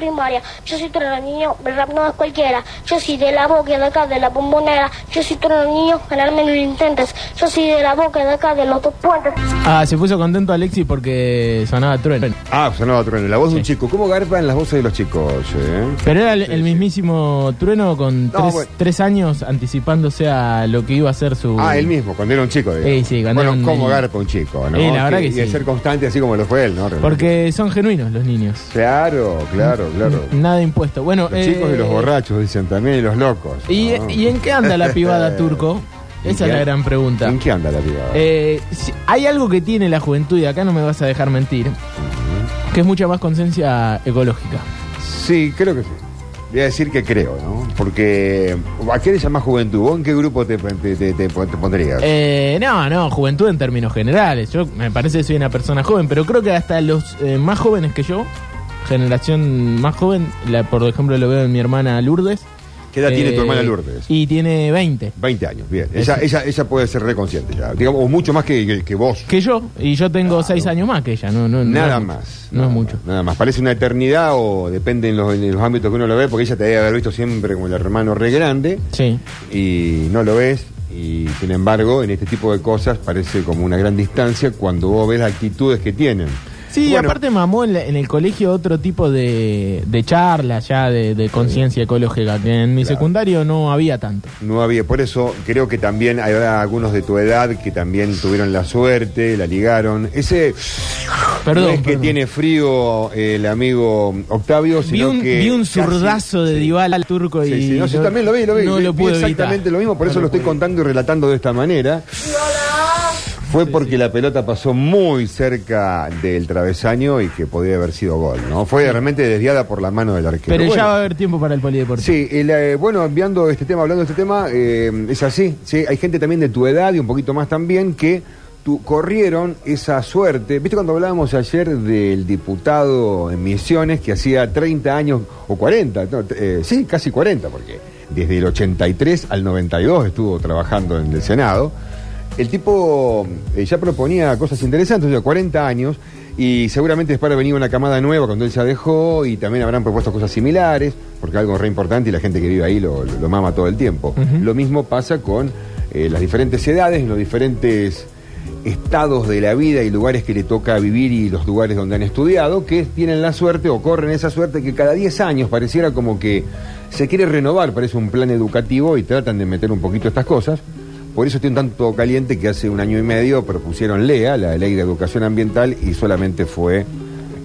primaria. Yo soy trueno niño, el rap no es cualquiera. Yo soy de la boca de acá, de la bombonera. Yo soy trueno niño, ganarme no lo intentes. Yo soy de la boca de acá, de los dos puentes. Ah, se puso contento Alexis porque sonaba trueno. Ah, sonaba trueno. La voz de un chico. ¿Cómo garpan las voces de los chicos? eh? Pero era el, el mismísimo trueno con No, tres, bueno. tres años anticipándose a lo que iba a ser su. Ah, él mismo, cuando era un chico. digamos. Sí, sí, cuando bueno, era un ¿cómo garpa un chico? ¿no? Sí, la verdad que Y de sí. ser constante así como lo fue él, ¿no? Realmente. Porque son genuinos los niños. Claro, claro, claro. Nada impuesto. Bueno, Los chicos y los eh, borrachos, dicen también, y los locos. ¿Y, ¿no? y en qué anda la pibada turco? ¿En Esa es la gran pregunta. ¿En qué anda la privada? Eh, si- hay algo que tiene la juventud, y acá no me vas a dejar mentir, que es mucha más conciencia ecológica. Sí, creo que sí. Voy a decir que creo, ¿no? Porque, ¿a qué le llamas juventud? ¿Vos en qué grupo te, te, te- te- te pondrías? Eh, no, no, juventud en términos generales. Yo me parece que soy una persona joven, pero creo que hasta los eh, más jóvenes que yo, generación más joven, la, por ejemplo lo veo en mi hermana Lourdes. ¿Qué edad tiene tu eh, hermana Lourdes? Y tiene 20. 20 años, bien. Ella, ella, ella puede ser reconsciente ya, digamos, o mucho más que, que- que vos. Que yo, y yo tengo 6 años más que ella, no, no, Nada más. No nada es mucho. más, Nada más. Parece una eternidad o depende en los, en los ámbitos que uno lo ve, porque ella te debe haber visto siempre como el hermano re grande Sí. y no lo ves. Y sin embargo, en este tipo de cosas parece como una gran distancia cuando vos ves las actitudes que tienen. Sí, Bueno, aparte mamó en, la- en el colegio otro tipo de, de charlas ya de, de conciencia ecológica, que en mi Claro. secundario no había tanto. No había, por eso creo que también hay algunos de tu edad que también tuvieron la suerte, la ligaron. Ese Perdón. no es que perdón. tiene frío el amigo Octavio, Vi sino un, que vi un casi- zurdazo de sí. Dybala al turco y Sí, sí, no, yo también lo vi, lo vi. No Vi- lo vi pude exactamente evitar. lo mismo, por No eso lo estoy pude contando y relatando de esta manera. Fue porque la pelota pasó muy cerca del travesaño y que podía haber sido gol, ¿no? Fue realmente desviada por la mano del arquero. Pero Bueno, ya va a haber tiempo para el polideportivo. Sí, el, eh, bueno, enviando este tema, hablando de este tema, eh, es así. Sí, hay gente también de tu edad y un poquito más también que tu- corrieron esa suerte. ¿Viste cuando hablábamos ayer del diputado en Misiones que hacía 30 años o 40? No, eh, sí, casi 40, porque desde el 83 al 92 estuvo trabajando en el Senado. El tipo eh, ya proponía cosas interesantes, sea, 40 años, y seguramente después ha venido una camada nueva cuando él ya dejó, y también habrán propuesto cosas similares, porque algo re importante y la gente que vive ahí lo, lo- lo mama todo el tiempo. Lo mismo pasa con eh, las diferentes edades, los diferentes estados de la vida y lugares que le toca vivir y los lugares donde han estudiado, que tienen la suerte o corren esa suerte que cada 10 años pareciera como que se quiere renovar, parece un plan educativo y tratan de meter un poquito estas cosas. Por eso un tanto caliente que hace un año y medio propusieron LEA, la Ley de Educación Ambiental, y solamente fue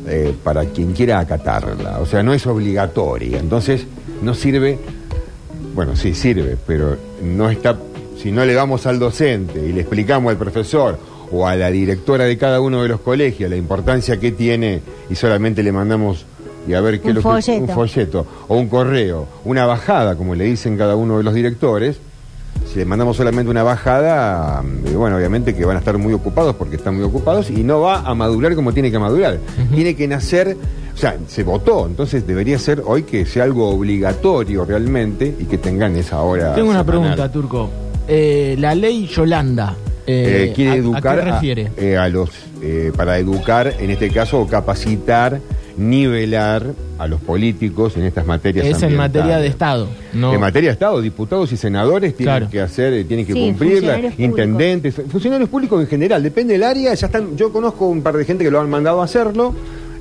eh, para quien quiera acatarla. O sea, no es obligatoria. Entonces, no sirve bueno, sí sirve, pero no está. Si no le damos al docente y le explicamos al profesor o a la directora de cada uno de los colegios la importancia que tiene y solamente le mandamos y a ver qué Un lo que- un folleto o un correo, una bajada, como le dicen cada uno de los directores. Si le mandamos solamente una bajada, eh, bueno, obviamente que van a estar muy ocupados porque están muy ocupados y no va a madurar como tiene que madurar. Tiene que nacer, o sea, se votó, entonces debería ser hoy que sea algo obligatorio realmente y que tengan esa hora. Tengo una semanal. pregunta, Turco. Eh, la ley Yolanda. eh, Eh, quiere ¿a- educar ¿A qué refiere? a los para educar en este caso o capacitar nivelar a los políticos en estas materias es en materia de Estado. No. En materia de Estado, diputados y senadores tienen Claro. que hacer, eh, tienen que Sí, cumplirla, funcionarios públicos. intendentes, funcionarios públicos en general, depende del área, ya están, yo conozco un par de gente que lo han mandado a hacerlo,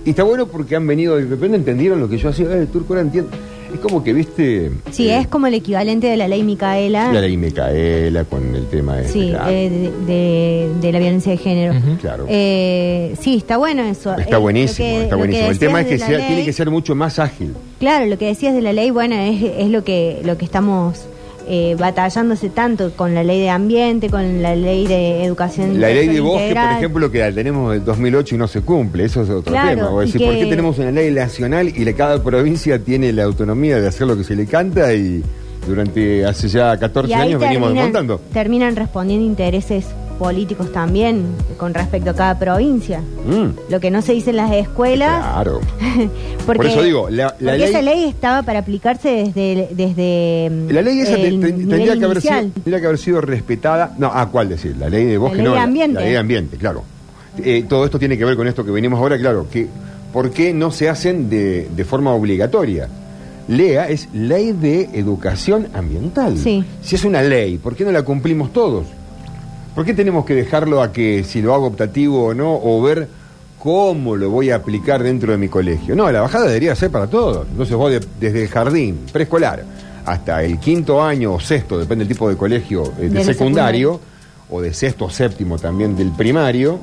y está bueno porque han venido y de repente entendieron lo que yo hacía, eh, turco ahora entiende. Es como que, viste. Sí, eh, es como el equivalente de la ley Micaela. La ley Micaela con el tema este, Sí, claro. eh, de, de- de la violencia de género. Claro. Eh, sí, está bueno eso. Está Eh, buenísimo, que- está buenísimo. El tema es que sea- tiene que ser mucho más ágil. Claro, lo que decías de la ley, bueno, es, es lo que lo que estamos eh, batallándose tanto con la ley de ambiente, con la ley de educación La ley de bosque, por integral. ejemplo, que la tenemos del 2008 y no se cumple, eso es otro Claro, tema. Voy a y decir, ¿por que- qué tenemos una ley nacional y la- cada provincia tiene la autonomía de hacer lo que se le canta y durante hace ya 14 Y ahí años venimos terminan, desmontando? terminan respondiendo intereses políticos también con respecto a cada provincia. Mm, Lo que no se dice en las escuelas, claro. porque, Por eso digo, la- la porque ley- esa ley estaba para aplicarse desde, desde mm, La ley esa el te- tendría, que haber sido, tendría que haber sido respetada. No, ¿a cuál decir? La ley de bosque, ley no. de la- ambiente. La, ley de ambiente, claro. Eh, todo esto tiene que ver con esto que venimos ahora, claro, que ¿por qué no se hacen de, de forma obligatoria? LEA es Ley de Educación Ambiental. Sí. Si es una ley, ¿por qué no la cumplimos todos? ¿Por qué tenemos que dejarlo a que si lo hago optativo o no, o ver cómo lo voy a aplicar dentro de mi colegio? No, la bajada debería ser para todos. Entonces vos de- desde el jardín, preescolar, hasta el quinto año o sexto, depende del tipo de colegio, eh, de, secundario, o de sexto o séptimo también del primario,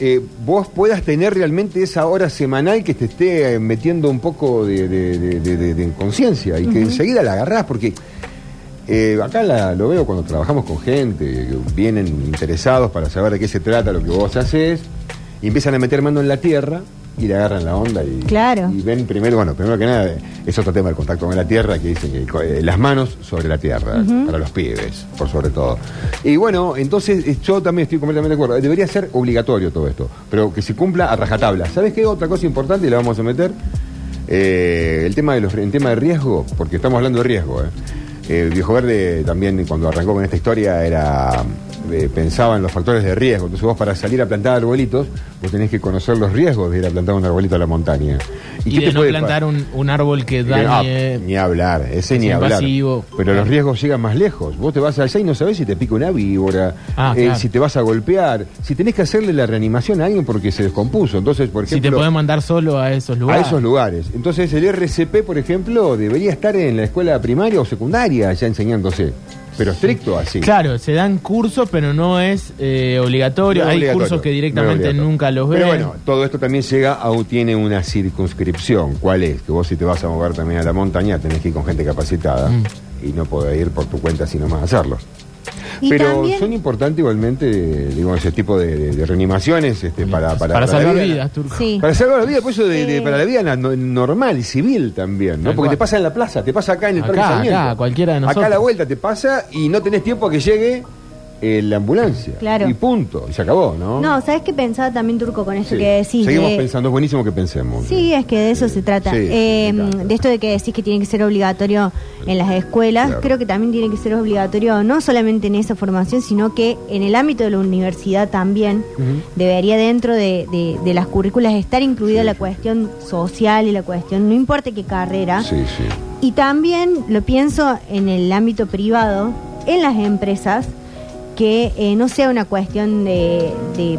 eh, vos puedas tener realmente esa hora semanal que te esté eh, metiendo un poco de, de- de- de- de- de conciencia y que enseguida la agarrás, porque eh, acá la- lo veo cuando trabajamos con gente, que vienen interesados para saber de qué se trata lo que vos haces, y empiezan a meter mano en la tierra y le agarran la onda y, Claro. y ven primero, bueno, primero que nada, es otro tema el contacto con la tierra, que dicen que eh, las manos sobre la tierra, para los pibes, por sobre todo. Y bueno, entonces eh, yo también estoy completamente de acuerdo, debería ser obligatorio todo esto, pero que se cumpla a rajatabla. ¿Sabes qué? Otra cosa importante y la vamos a meter, Eh, el tema de los, el tema de riesgo, porque estamos hablando de riesgo, ¿eh? El Viejo Verde también cuando arrancó con esta historia era eh, pensaba en los factores de riesgo. Entonces vos para salir a plantar arbolitos, vos tenés que conocer los riesgos de ir a plantar un arbolito a la montaña. Y, de te no puede plantar un, un árbol que Ah, dañe... ni hablar, ese es ni hablar. Pero los riesgos llegan más lejos. Vos te vas allá y no sabés si te pica una víbora, Ah, eh, claro. si te vas a golpear, si tenés que hacerle la reanimación a alguien porque se descompuso. Entonces, por si ejemplo, te pueden mandar solo a esos a lugares. esos lugares. Entonces el RCP, por ejemplo, debería estar en la escuela primaria o secundaria ya enseñándose. Pero estricto así. Claro, se dan cursos, pero no es eh, obligatorio. No Hay obligatorio, cursos que no directamente obligatorio. nunca los ven. Pero bueno, todo esto también llega a tiene una circunscripción. ¿Cuál es? Que vos si te vas a mover también a la montaña tenés que ir con gente capacitada Mm. y no podés ir por tu cuenta sino más hacerlo. Y Pero también- son importantes igualmente, digo, ese tipo de, de- de reanimaciones este, para, para, para, la salvar vida. vidas, Turco. Sí. Para salvar la vida, por eso de, de- Eh. para la vida na- no- normal y civil también, ¿no? Tal Porque cual. te pasa en la plaza, te pasa acá en el Acá, Parque Sarmiento. acá, cualquiera de Acá a nosotros. la vuelta te pasa y no tenés tiempo a que llegue eh, la ambulancia. Claro. Y punto, y se acabó, ¿no? No, ¿sabes qué pensaba también Turco con esto Sí. que decís? Seguimos de- pensando, es buenísimo que pensemos. Sí, es que de eso se trata. Sí, Eh, de esto de que decís que tiene que ser obligatorio en las escuelas, Claro. creo que también tiene que ser obligatorio no solamente en esa formación, sino que en el ámbito de la universidad también debería dentro de, de- de las currículas estar incluida la cuestión social y la cuestión, no importa qué carrera. Sí, sí. Y también lo pienso en el ámbito privado, en las empresas, que eh, no sea una cuestión de, de,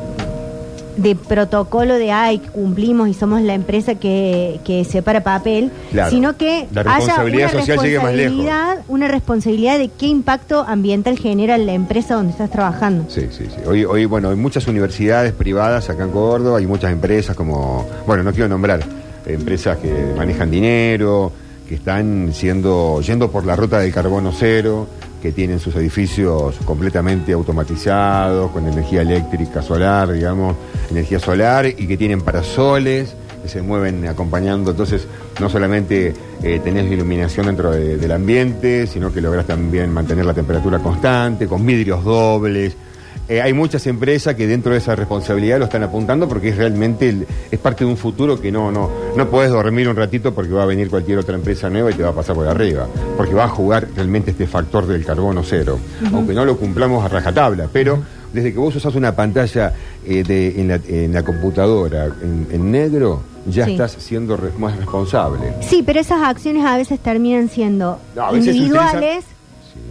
de protocolo de, ay, cumplimos y somos la empresa que, que separa papel, Claro. sino que La haya responsabilidad una social llegue más lejos. responsabilidad, una responsabilidad de qué impacto ambiental genera la empresa donde estás trabajando. Sí, sí, sí. Hoy, hoy, bueno, hay muchas universidades privadas acá en Córdoba, hay muchas empresas como, bueno, no quiero nombrar, empresas que manejan dinero, que están siendo, yendo por la ruta del carbono cero, que tienen sus edificios completamente automatizados, con energía eléctrica solar, digamos, energía solar, y que tienen parasoles que se mueven acompañando. Entonces, no solamente eh, tenés iluminación dentro de- del ambiente, sino que lográs también mantener la temperatura constante, con vidrios dobles. Eh, hay muchas empresas que dentro de esa responsabilidad lo están apuntando porque es realmente el- es parte de un futuro que no no no puedes dormir un ratito porque va a venir cualquier otra empresa nueva y te va a pasar por arriba porque va a jugar realmente este factor del carbono cero aunque no lo cumplamos a rajatabla pero desde que vos usas una pantalla eh, de, en, la, en la computadora en, en negro ya Sí. estás siendo re- más responsable Sí, pero esas acciones a veces terminan siendo No, a veces se individuales.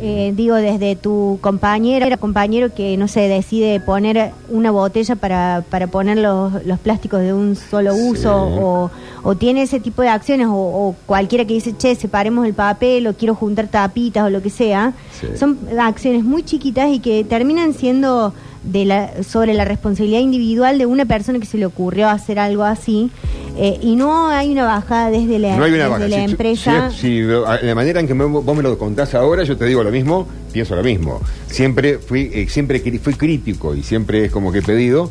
Eh, digo, desde tu compañera, era compañero que, no sé, decide poner una botella para, para poner los, los plásticos de un solo Sí. uso, o, o tiene ese tipo de acciones, o, o cualquiera que dice, che, separemos el papel, o quiero juntar tapitas, o lo que sea. Sí. Son acciones muy chiquitas y que terminan siendo de la, sobre la responsabilidad individual de una persona que se le ocurrió hacer algo así. Eh, y no hay una bajada desde la, No hay una desde baja. la Si- empresa. si- la manera en que me- vos me lo contás ahora, yo te digo lo mismo, pienso lo mismo. Siempre fui, eh, siempre fui crítico y siempre es como que he pedido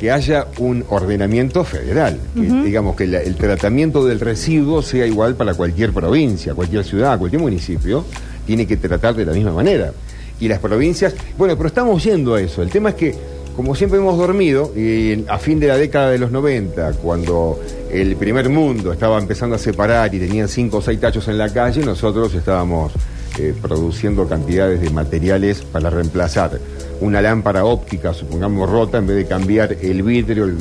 que haya un ordenamiento federal. Que, Digamos que la- el tratamiento del residuo sea igual para cualquier provincia, cualquier ciudad, cualquier municipio. Tiene que tratar de la misma manera. Y las provincias, bueno, pero estamos yendo a eso. El tema es que, como siempre hemos dormido, y a fin de la década de los 90, cuando el primer mundo estaba empezando a separar y tenían cinco o seis tachos en la calle, nosotros estábamos eh, produciendo cantidades de materiales para reemplazar una lámpara óptica, supongamos rota, en vez de cambiar el vidrio, el-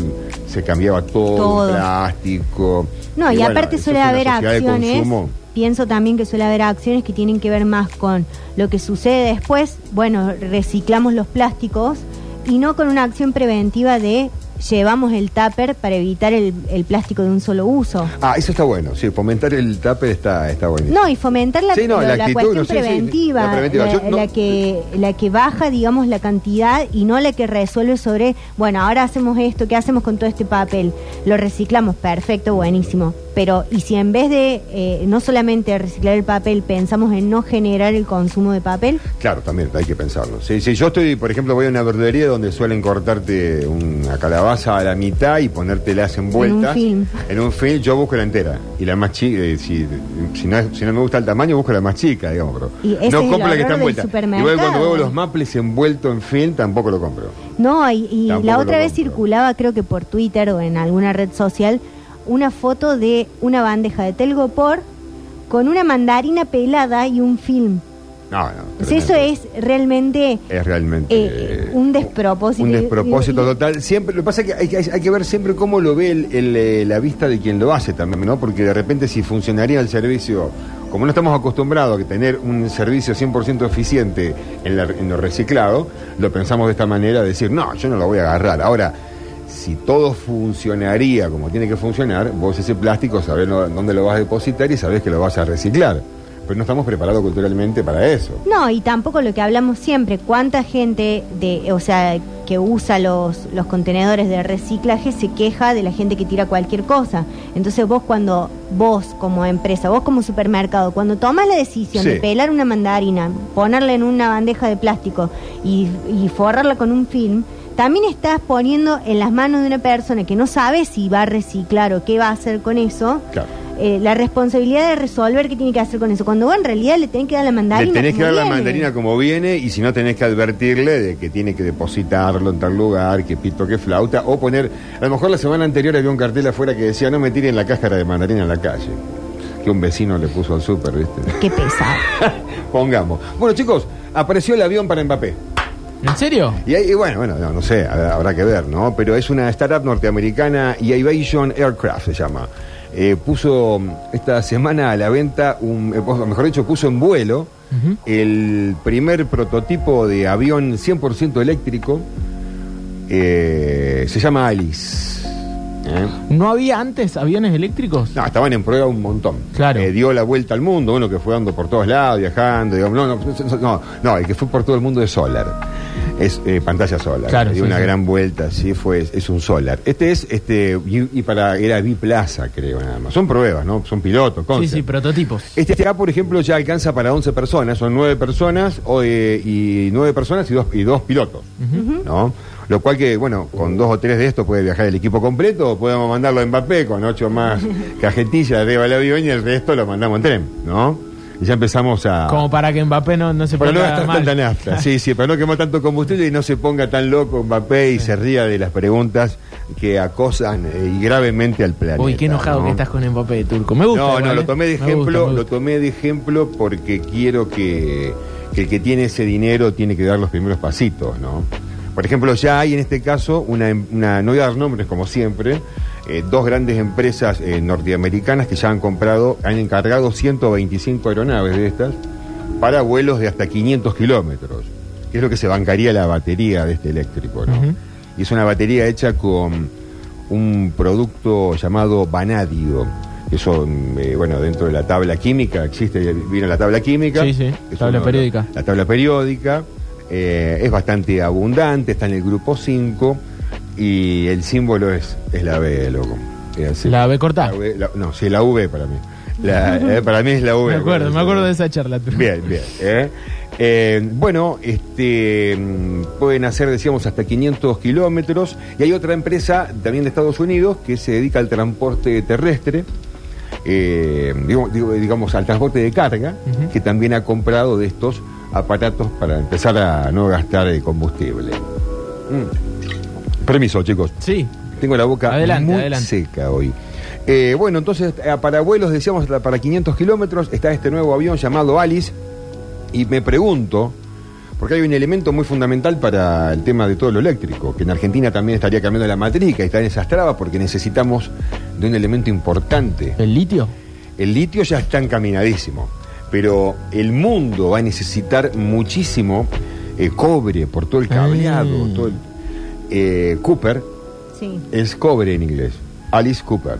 se cambiaba todo, Todo. el plástico. No, y, bueno, aparte suele haber acciones, pienso también que suele haber acciones que tienen que ver más con lo que sucede después, bueno, reciclamos los plásticos y no con una acción preventiva de llevamos el tupper para evitar el, el plástico de un solo uso. Ah, eso está bueno, sí, fomentar el tupper está, está buenísimo. No, y fomentar la, Sí, no, lo- la la actitud, cuestión no, sí, sí, preventiva, la preventiva. la, Yo no- la que, la que baja, digamos, la cantidad y no la que resuelve sobre, bueno, ahora hacemos esto, ¿qué hacemos con todo este papel? Lo reciclamos, perfecto, buenísimo. Pero, ¿y si en vez de eh, no solamente reciclar el papel, pensamos en no generar el consumo de papel? Claro, también hay que pensarlo. Si, si yo estoy, por ejemplo, voy a una verdulería donde suelen cortarte una calabaza a la mitad y ponértelas envueltas. En un film. En un film yo busco la entera. Y la más chica, eh, si, si, no, si no me gusta el tamaño, busco la más chica, digamos. Pero Y no compro la que está envuelta. supermercado. Igual cuando veo los maples envueltos en film, tampoco lo compro. No, y, y la otra vez compro. circulaba, creo que por Twitter o en alguna red social, una foto de una bandeja de telgopor con una mandarina pelada y un film. No, no. O sea, eso es realmente Es realmente eh, un despropósito. Un despropósito Y- y- total. Siempre, lo que pasa es que hay, que hay que ver siempre cómo lo ve el- el, eh, la vista de quien lo hace también, ¿no? Porque de repente si funcionaría el servicio, como no estamos acostumbrados a tener un servicio 100% eficiente en, la- en lo reciclado, lo pensamos de esta manera, decir, no, yo no lo voy a agarrar. Ahora, si todo funcionaría como tiene que funcionar, vos ese plástico sabés no- dónde lo vas a depositar y sabés que lo vas a reciclar. Pero no estamos preparados culturalmente para eso. No, y tampoco lo que hablamos siempre, cuánta gente de, o sea, que usa los, los contenedores de reciclaje se queja de la gente que tira cualquier cosa. Entonces vos cuando, vos como empresa, vos como supermercado, cuando tomas la decisión Sí. de pelar una mandarina, ponerla en una bandeja de plástico y, y forrarla con un film, también estás poniendo en las manos de una persona que no sabe si va a reciclar o qué va a hacer con eso. Claro. eh, la responsabilidad de resolver qué tiene que hacer con eso. Cuando vos en realidad le tenés que dar la mandarina. Le tenés que dar la viene. mandarina como viene y si no tenés que advertirle de que tiene que depositarlo en tal lugar, que pito, que flauta, o poner, a lo mejor la semana anterior había un cartel afuera que decía no me tiren la cáscara de mandarina en la calle, que un vecino le puso al súper, ¿viste? Qué pesado. Pongamos. Bueno chicos, apareció el avión para Mbappé. ¿En serio? Y, ahí- y bueno, bueno, no, no sé, habrá, habrá que ver, ¿no? Pero es una startup norteamericana y Aviation Aircraft se llama. Eh, puso mm, esta semana a la venta, un, eh, o mejor dicho, puso en vuelo el primer prototipo de avión 100% eléctrico. eh, se llama Alice. ¿Eh? ¿No había antes aviones eléctricos? No, estaban en prueba un montón. Claro. Eh, dio la vuelta al mundo, uno que fue dando por todos lados, viajando. digamos, no, no, no, no, el que fue por todo el mundo es Solar. Es eh, pantalla Solar. Claro, dio sí, una sí. gran vuelta, sí, fue, es un Solar. Este es, este, y, y para, era Biplaza, creo, nada más. Son pruebas, ¿no? Son pilotos, Sí, concept. sí, prototipos. Este acá, por ejemplo, ya alcanza para 11 personas, son 9 personas o, y 9 personas y dos, y dos pilotos, ¿no? Lo cual que, bueno, con dos o tres de estos puede viajar el equipo completo o podemos mandarlo a Mbappé con ocho más cajetillas del avión y el resto lo mandamos en tren, ¿no? Y ya empezamos a... Como para que Mbappé no, no se Para no ponga gastar mal. tanta nafta, sí, sí, para no quemar tanto combustible y no se ponga tan loco Mbappé y se ría de las preguntas que acosan eh, y gravemente al planeta. Uy, qué enojado ¿no? que estás con Mbappé, Turco. Me gusta. No, igual, no, ¿eh? lo tomé de Me ejemplo, gusta, me lo tomé de ejemplo porque quiero que, que el que tiene ese dinero tiene que dar los primeros pasitos, ¿no? Por ejemplo, ya hay en este caso una, una no voy a dar nombres como siempre, eh, dos grandes empresas eh, norteamericanas que ya han comprado, han encargado 125 aeronaves de estas para vuelos de hasta 500 kilómetros, que es lo que se bancaría la batería de este eléctrico, ¿no? Y es una batería hecha con un producto llamado vanadio. Eso, eh, bueno, dentro de la tabla química, existe, viene la tabla química. Sí, sí, tabla uno- periódica. La tabla periódica eh, es bastante abundante, está en el grupo 5 y el símbolo es, es la B, loco. Así. ¿La B corta? La V, la- no, sí, la V para mí. La- eh, para mí es la V. Me acuerdo, me acuerdo de esa charla. Turco. Bien, bien. ¿eh? Eh, bueno, este, pueden hacer, decíamos, hasta 500 kilómetros. Y hay otra empresa también de Estados Unidos que se dedica al transporte terrestre, eh, digo- digamos, al transporte de carga, que también ha comprado de estos aparatos para empezar a no gastar combustible. Mm. Permiso, chicos. Sí. Tengo la boca Adelante, muy adelante. seca hoy. Eh, bueno, entonces, eh, para vuelos, decíamos, para 500 kilómetros, está este nuevo avión llamado Alice, Y me pregunto, porque hay un elemento muy fundamental para el tema de todo lo eléctrico, que en Argentina también estaría cambiando la matriz, y está en esas trabas porque necesitamos de un elemento importante. ¿El litio? El litio ya está encaminadísimo, pero el mundo va a necesitar muchísimo eh, cobre por todo el cableado. Ah. Todo el- eh, Cooper Sí. es cobre en inglés. Alice Cooper.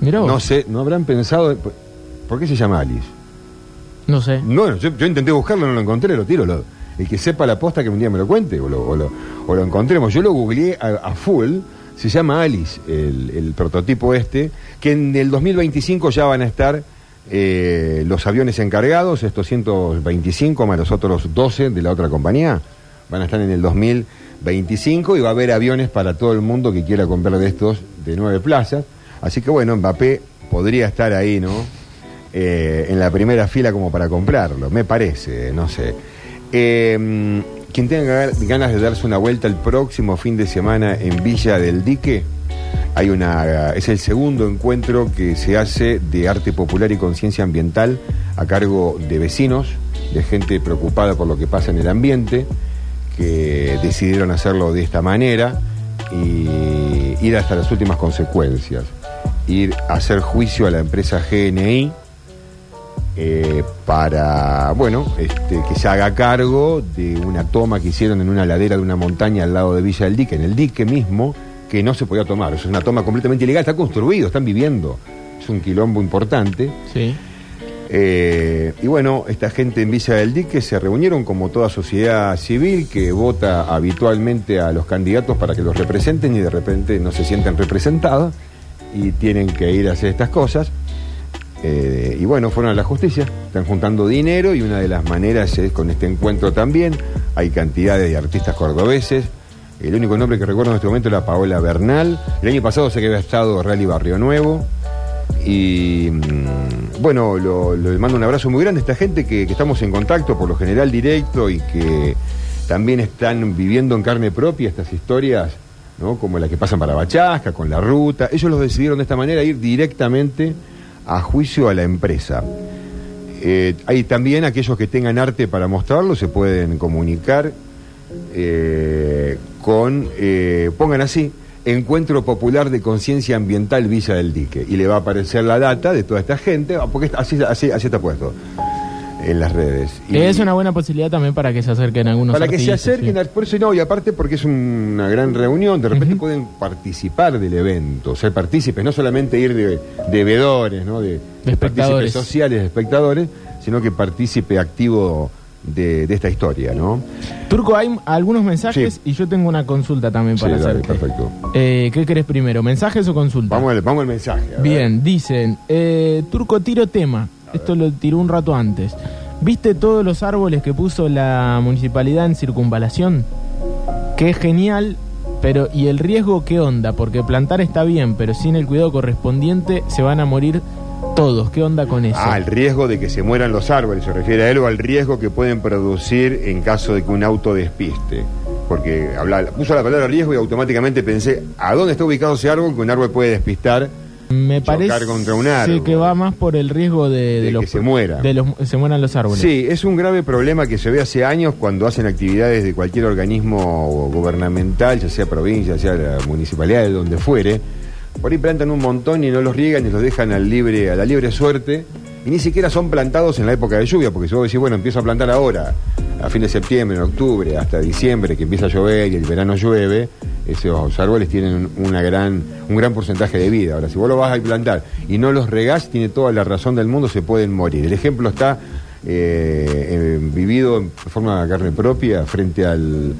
Mirá vos. No sé, ¿no habrán pensado? ¿Por qué se llama Alice? No sé. No, yo, yo intenté buscarlo, no lo encontré, lo tiro. Lo- el que sepa la posta que un día me lo cuente o lo, o lo- encontremos. Yo lo googleé a, a full, se llama Alice, el, el prototipo este, que en el 2025 ya van a estar eh, los aviones encargados, estos 125 más los otros 12 de la otra compañía, van a estar en el 2025 y va a haber aviones para todo el mundo que quiera comprar de estos de nueve plazas. Así que bueno, Mbappé podría estar ahí, ¿no? Eh, en la primera fila como para comprarlo, me parece, no sé. Eh, quien tenga ganas de darse una vuelta el próximo fin de semana en Villa del Dique, hay una, es el segundo encuentro que se hace de arte popular y conciencia ambiental a cargo de vecinos, de gente preocupada por lo que pasa en el ambiente, que decidieron hacerlo de esta manera y ir hasta las últimas consecuencias. Ir a hacer juicio a la empresa GNI eh, para, bueno, este, que se haga cargo de una toma que hicieron en una ladera de una montaña al lado de Villa del Dique, en el dique mismo, que no se podía tomar. Es una toma completamente ilegal, está construido, están viviendo. Es un quilombo importante. Sí. Eh, y bueno, esta gente en Villa del Dique se reunieron como toda sociedad civil que vota habitualmente a los candidatos para que los representen y de repente no se sienten representados y tienen que ir a hacer estas cosas. Eh, y bueno, fueron a la justicia, están juntando dinero y una de las maneras es con este encuentro también. Hay cantidades de artistas cordobeses. El único nombre que recuerdo en este momento era Paola Bernal. El año pasado sé que había estado Rally Barrio Nuevo. Y mm, bueno, lo, lo- le mando un abrazo muy grande a esta gente que, que estamos en contacto por lo general directo y que también están viviendo en carne propia estas historias, ¿no? como la que pasan para Bachasca, con la ruta. Ellos los decidieron de esta manera ir directamente a juicio a la empresa. Eh, hay también aquellos que tengan arte para mostrarlo, se pueden comunicar eh, con, eh, pongan así, Encuentro Popular de Conciencia Ambiental Villa del Dique. Y le va a aparecer la data de toda esta gente, ah, porque así, así, así está puesto en las redes. Y- es una buena posibilidad también para que se acerquen algunos para que se artistas, acerquen, sí. a- por eso no, y aparte porque es una gran reunión, de repente pueden participar del evento, ser partícipes, no solamente ir de, de ¿no? de, de espectadores. partícipes sociales, de espectadores, sino que partícipe activo de, de esta historia, ¿no? Turco, hay algunos mensajes Sí. y yo tengo una consulta también Sí, para dale, hacerte. perfecto. Eh, ¿Qué querés primero, mensajes o consulta? Vamos al, vamos al mensaje. a ver. Bien, dicen, eh, Turco tiro tema, esto lo tiró un rato antes. ¿Viste todos los árboles que puso la municipalidad en circunvalación? Es genial, pero ¿y el riesgo qué onda? Porque plantar está bien, pero sin el cuidado correspondiente se van a morir todos. ¿Qué onda con eso? Ah, el riesgo de que se mueran los árboles, se refiere a él o al riesgo que pueden producir en caso de que un auto despiste. Porque puso la palabra riesgo y automáticamente pensé, ¿a dónde está ubicado ese árbol que un árbol puede despistar? Me parece contra un árbol. que va más por el riesgo de, de De los que se muera. de los se mueran los árboles. Sí, es un grave problema que se ve hace años cuando hacen actividades de cualquier organismo gubernamental, ya sea provincia, ya sea la municipalidad, de donde fuere. Por ahí plantan un montón y no los riegan y los dejan al libre, a la libre suerte. Y ni siquiera son plantados en la época de lluvia, porque si vos decís, bueno, empiezo a plantar ahora, a fin de septiembre, en octubre, hasta diciembre, que empieza a llover y el verano llueve, esos árboles tienen gran, un gran porcentaje de vida. Ahora, si vos lo vas a plantar y no los regás, tiene toda la razón del mundo, se pueden morir. El ejemplo está eh, eh, vivido en forma de carne propia frente al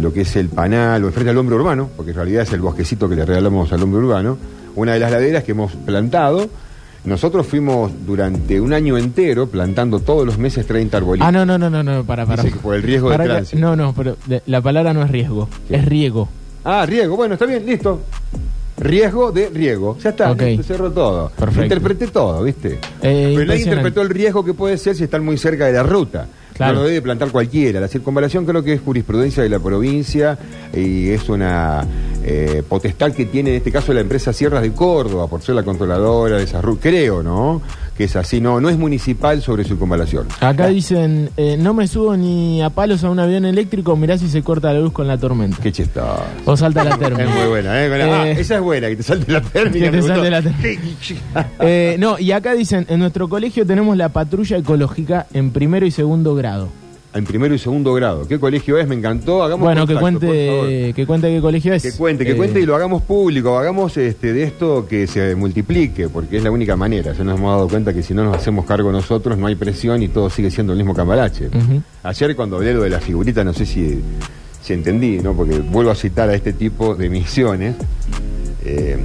lo que es el panal o frente al hombre urbano, porque en realidad es el bosquecito que le regalamos al hombre urbano, una de las laderas que hemos plantado. Nosotros fuimos durante un año entero plantando todos los meses 30 arbolitos. Ah, no, no, no, no, no, para, para. Dice que por el riesgo de Para que- tránsito. No, no, pero de- la palabra no es riesgo, ¿Qué? es riego. Ah, riego, bueno, está bien, listo. Riesgo de riego. Ya está, Ok. listo, cerró todo. Perfecto. Interpreté todo, ¿viste? Eh, Pero nadie interpretó el riesgo que puede ser si están muy cerca de la ruta. Claro. No lo debe plantar cualquiera. La circunvalación creo que es jurisprudencia de la provincia y es una eh, potestad que tiene en este caso la empresa Sierras de Córdoba, por ser la controladora de esa ruta. Creo, ¿no? Que es así, no, no es municipal sobre circunvalación. Acá dicen, eh, no me subo ni a palos a un avión eléctrico, mirá si se corta la luz con la tormenta. Qué chistoso. O salta la Es térmica. muy buena, ¿eh? La- ah, Eh, esa es buena, que te salte la térmica. Que te salte la térmica. Eh, no, y acá dicen, en nuestro colegio tenemos la patrulla ecológica en primero y segundo grado. En primero y segundo grado. ¿Qué colegio es? Me encantó. Hagamos bueno, que contacto, cuente, que cuente qué colegio es. Que cuente, que Eh, cuente y lo hagamos público, hagamos este, de esto que se multiplique, porque es la única manera. Ya nos hemos dado cuenta que si no nos hacemos cargo nosotros, no hay presión y todo sigue siendo el mismo cambalache. Ayer cuando hablé lo de la figurita, no sé si, si entendí, ¿no? Porque vuelvo a citar a este tipo de misiones. eh,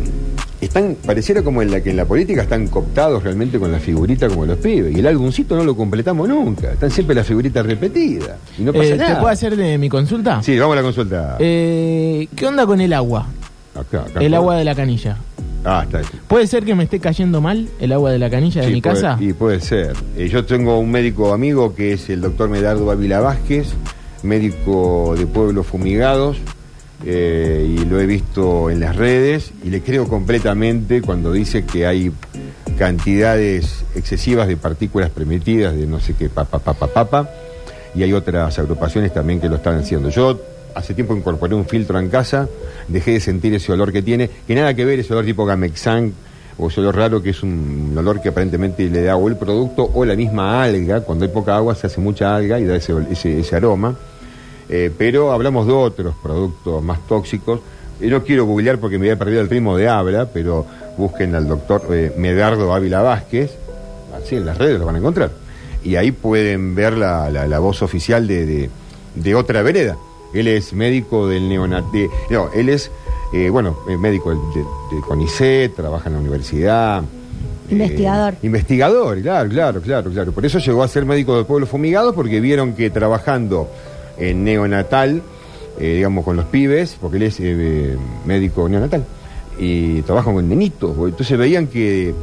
están, pareciera como en la que en la política están cooptados realmente con la figurita como los pibes. Y el álbumcito no lo completamos nunca. Están siempre las figuritas repetidas. Y no pasa eh, nada. ¿Te puedo hacer de mi consulta? Sí, vamos a la consulta. Eh, ¿Qué onda con el agua? Acá, acá. El agua de la canilla. Ah, está. ¿Puede ser que me esté cayendo mal el agua de la canilla de Sí, mi puede- casa? Y puede ser. Eh, yo tengo un médico amigo que es el doctor Medardo Ávila Vázquez, médico de pueblos fumigados, eh, y lo he visto en las redes, y le creo completamente cuando dice que hay cantidades excesivas de partículas permitidas de no sé qué, papa, papa, papa, y hay otras agrupaciones también que lo están haciendo. Yo hace tiempo incorporé un filtro en casa, dejé de sentir ese olor que tiene, que nada que ver ese olor tipo Gamexan o ese olor raro que es un olor que aparentemente le da o el producto o la misma alga, cuando hay poca agua se hace mucha alga y da ese, ese, ese aroma. Eh, pero hablamos de otros productos más tóxicos. Y no quiero googlear porque me había perdido el ritmo de habla, pero busquen al doctor eh, Medardo Ávila Vázquez, así en las redes lo van a encontrar. Y ahí pueden ver la, la- la voz oficial de, de- de otra vereda. Él es médico del neonat... de- no, él es, eh, bueno, eh, médico del- de, CONICET, trabaja en la universidad. eh, Investigador. investigador, claro, claro, claro, claro. Por eso llegó a ser médico de pueblos fumigados, porque vieron que trabajando en neonatal, eh, digamos, con los pibes, porque él es eh, médico neonatal, y trabaja con nenitos. Entonces veían que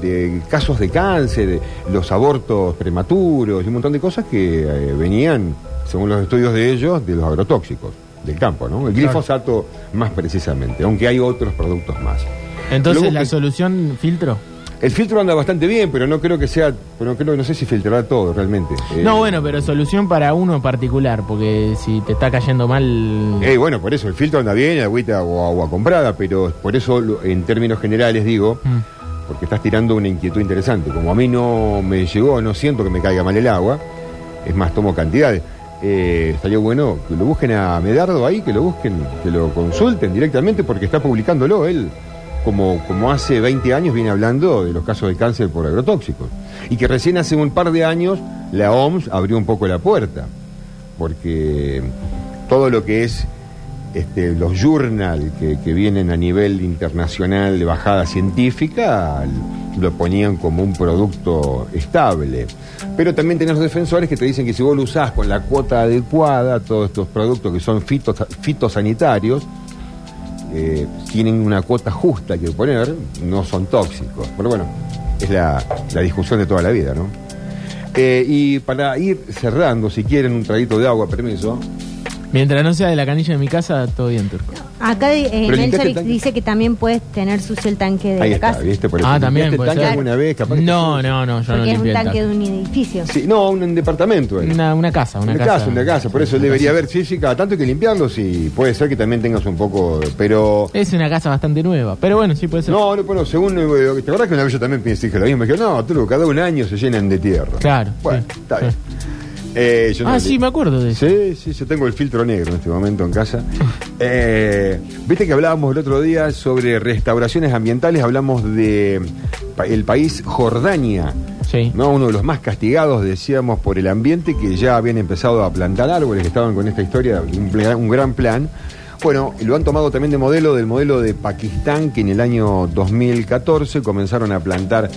de casos de cáncer, de los abortos prematuros y un montón de cosas que eh, venían, según los estudios de ellos, de los agrotóxicos del campo, ¿no? El Claro. glifosato más precisamente, aunque hay otros productos más. Entonces, Luego la que- solución, filtro. El filtro anda bastante bien, pero no creo que sea, pero creo, no sé si filtrará todo realmente. Eh, No, bueno, pero solución para uno en particular, porque si te está cayendo mal... Eh, bueno, por eso el filtro anda bien, agüita o agua comprada, pero por eso lo- en términos generales digo, Mm. porque estás tirando una inquietud interesante. Como a mí no me llegó, no siento que me caiga mal el agua, es más, tomo cantidades. Eh, estaría bueno que lo busquen a Medardo ahí, que lo busquen, que lo consulten directamente, porque está publicándolo él. Como, como hace 20 años viene hablando de los casos de cáncer por agrotóxicos. Y que recién hace un par de años la OMS abrió un poco la puerta. Porque todo lo que es este, los journal que, vienen a nivel internacional de bajada científica lo ponían como un producto estable. Pero también tenés los defensores que te dicen que si vos lo usás con la cuota adecuada, todos estos productos que son fitos- fitosanitarios, eh, tienen una cuota justa que poner, no son tóxicos. Pero bueno, es la, la discusión de toda la vida, ¿no? Eh, y para ir cerrando, si quieren un traguito de agua, permiso. Mientras no sea de la canilla de mi casa, todo bien, Turco. Acá eh, tanque. dice que también puedes tener sucio el tanque de Ahí la está, casa. ¿viste? Por Ah, también, ¿limpiaste el puede tanque ser. alguna vez? Capaz que No, no, no, yo no Porque es un tanque de un edificio. Sí, no, un, un departamento. eh. Una, una casa, una, Una casa, una casa, por eso debería haber, sí, sí, cada tanto hay que limpiarlo, sí, puede ser que también tengas un poco, pero... Es una casa bastante nueva, pero bueno, sí puede ser. No, no, bueno, según, eh, ¿te acordás que una vez yo también pensé dije lo mismo? Me dijeron, no, tú, cada un año se llenan de tierra. Claro, Bueno, sí, está sí. Eh, yo no Ah, sí, me acuerdo de eso. Sí, sí, yo tengo el filtro negro en este momento en casa. Eh, Viste que hablábamos el otro día sobre restauraciones ambientales, hablamos de pa- el país Jordania, Sí. ¿no? uno de los más castigados, decíamos, por el ambiente, que ya habían empezado a plantar árboles, que estaban con esta historia, un, pla- un gran plan. Bueno, lo han tomado también de modelo, del modelo de Pakistán, que en el año 2014 comenzaron a plantar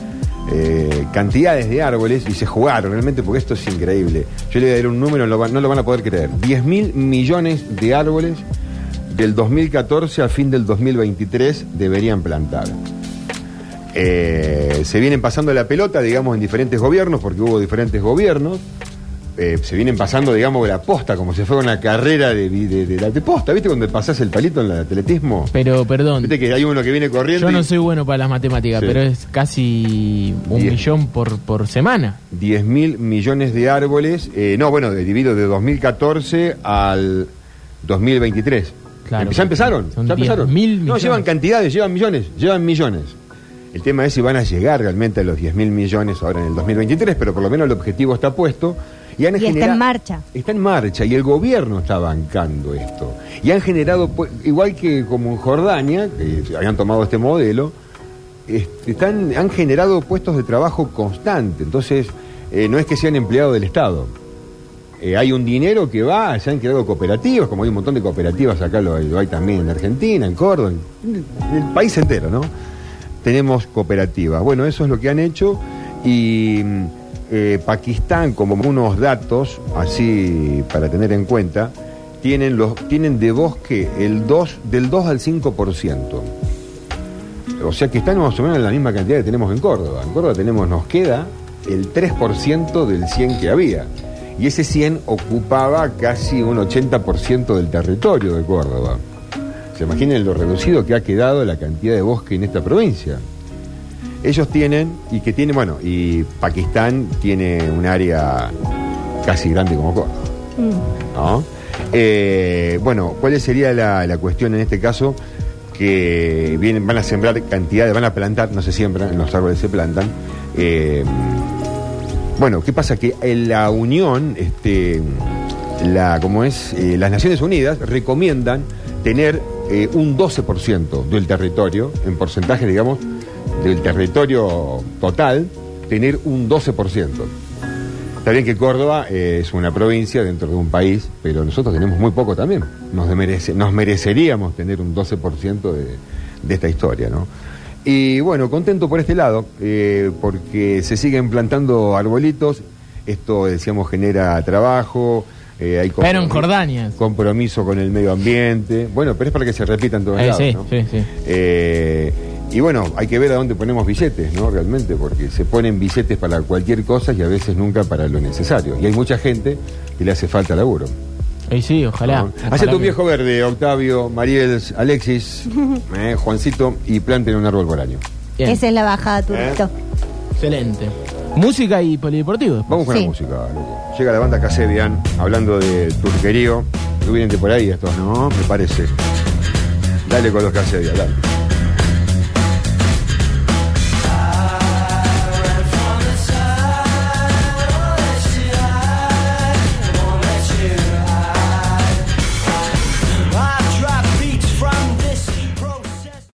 eh, cantidades de árboles y se jugaron realmente, porque esto es increíble. Yo le voy a dar un número, no lo van, a poder creer. 10 mil millones de árboles del 2014 a fin del 2023 deberían plantar. Eh, se vienen pasando la pelota, digamos, en diferentes gobiernos, porque hubo diferentes gobiernos. Eh, se vienen pasando, digamos, la posta, como si fuera una carrera de, de, de la de posta. ¿Viste cuando pasás el palito en el atletismo? Pero, perdón, Viste que hay uno que viene corriendo. yo y no soy bueno para las matemáticas, Sí. pero es casi un Diez. millón por, por semana. 10 mil millones de árboles. eh, no, bueno, de- dividido de 2014 al 2023. Claro. ya empezaron. Ya empezaron. 10.000 No, llevan cantidades, llevan millones, llevan millones. El tema es si van a llegar realmente a los 10 mil millones ahora en el 2023, pero por lo menos el objetivo está puesto. Y, han Y está en marcha. Está en marcha y el gobierno está bancando esto. Y han generado, pu- igual que como en Jordania, que habían tomado este modelo, este, están, han generado puestos de trabajo constante. Entonces, eh, no es que sean empleados del Estado. Eh, hay un dinero que va, se han creado cooperativas, como hay un montón de cooperativas acá, lo, lo hay también en Argentina, en Córdoba, en, en el país entero, ¿no? Tenemos cooperativas. Bueno, eso es lo que han hecho y eh, Pakistán, como unos datos, así para tener en cuenta, tienen, los, tienen de bosque el 2, del 2 al 5%. O sea que están más o menos en la misma cantidad que tenemos en Córdoba. En Córdoba tenemos, nos queda el 3% del 100 que había. Y ese 100 ocupaba casi un 80% del territorio de Córdoba. Se imaginen lo reducido que ha quedado la cantidad de bosque en esta provincia. Ellos tienen, y que tiene, bueno, y Pakistán tiene un área casi grande como Córdoba. ¿no? Eh, bueno, ¿cuál sería la, cuestión en este caso? Que vienen, van a sembrar cantidades, van a plantar, no se siembran, los árboles se plantan. Eh, bueno, ¿qué pasa? Que en la Unión, este, la, como es, Eh, las Naciones Unidas recomiendan tener un 12% del territorio, en porcentaje, digamos, del territorio total, tener un 12%. Está bien que Córdoba eh, es una provincia dentro de un país, pero nosotros tenemos muy poco también. Nos, merece- nos mereceríamos tener un 12% de, de esta historia, ¿no? Y bueno, contento por este lado, eh, porque se siguen plantando arbolitos, esto, decíamos, genera trabajo, eh, hay Pero en Jordania. compromiso con el medio ambiente, bueno, pero es para que se repita en todos Eh, lados, sí, ¿no? sí, sí. Eh, y bueno, hay que ver a dónde ponemos billetes, ¿no? Realmente, porque se ponen billetes para cualquier cosa y a veces nunca para lo necesario. Y hay mucha gente que le hace falta laburo. Y sí, ojalá. ¿no? ojalá un que- viejo verde, Octavio, Mariel, Alexis, eh, Juancito, y planten un árbol por año. Bien. Esa es la bajada, Turito. Excelente. Música y polideportivo. después. Vamos con Sí. la música, loco. Llega la banda Casebian, hablando de turquerío. Tú vienen de por ahí estos, ¿no? Me parece. Dale con los Casebian, dale.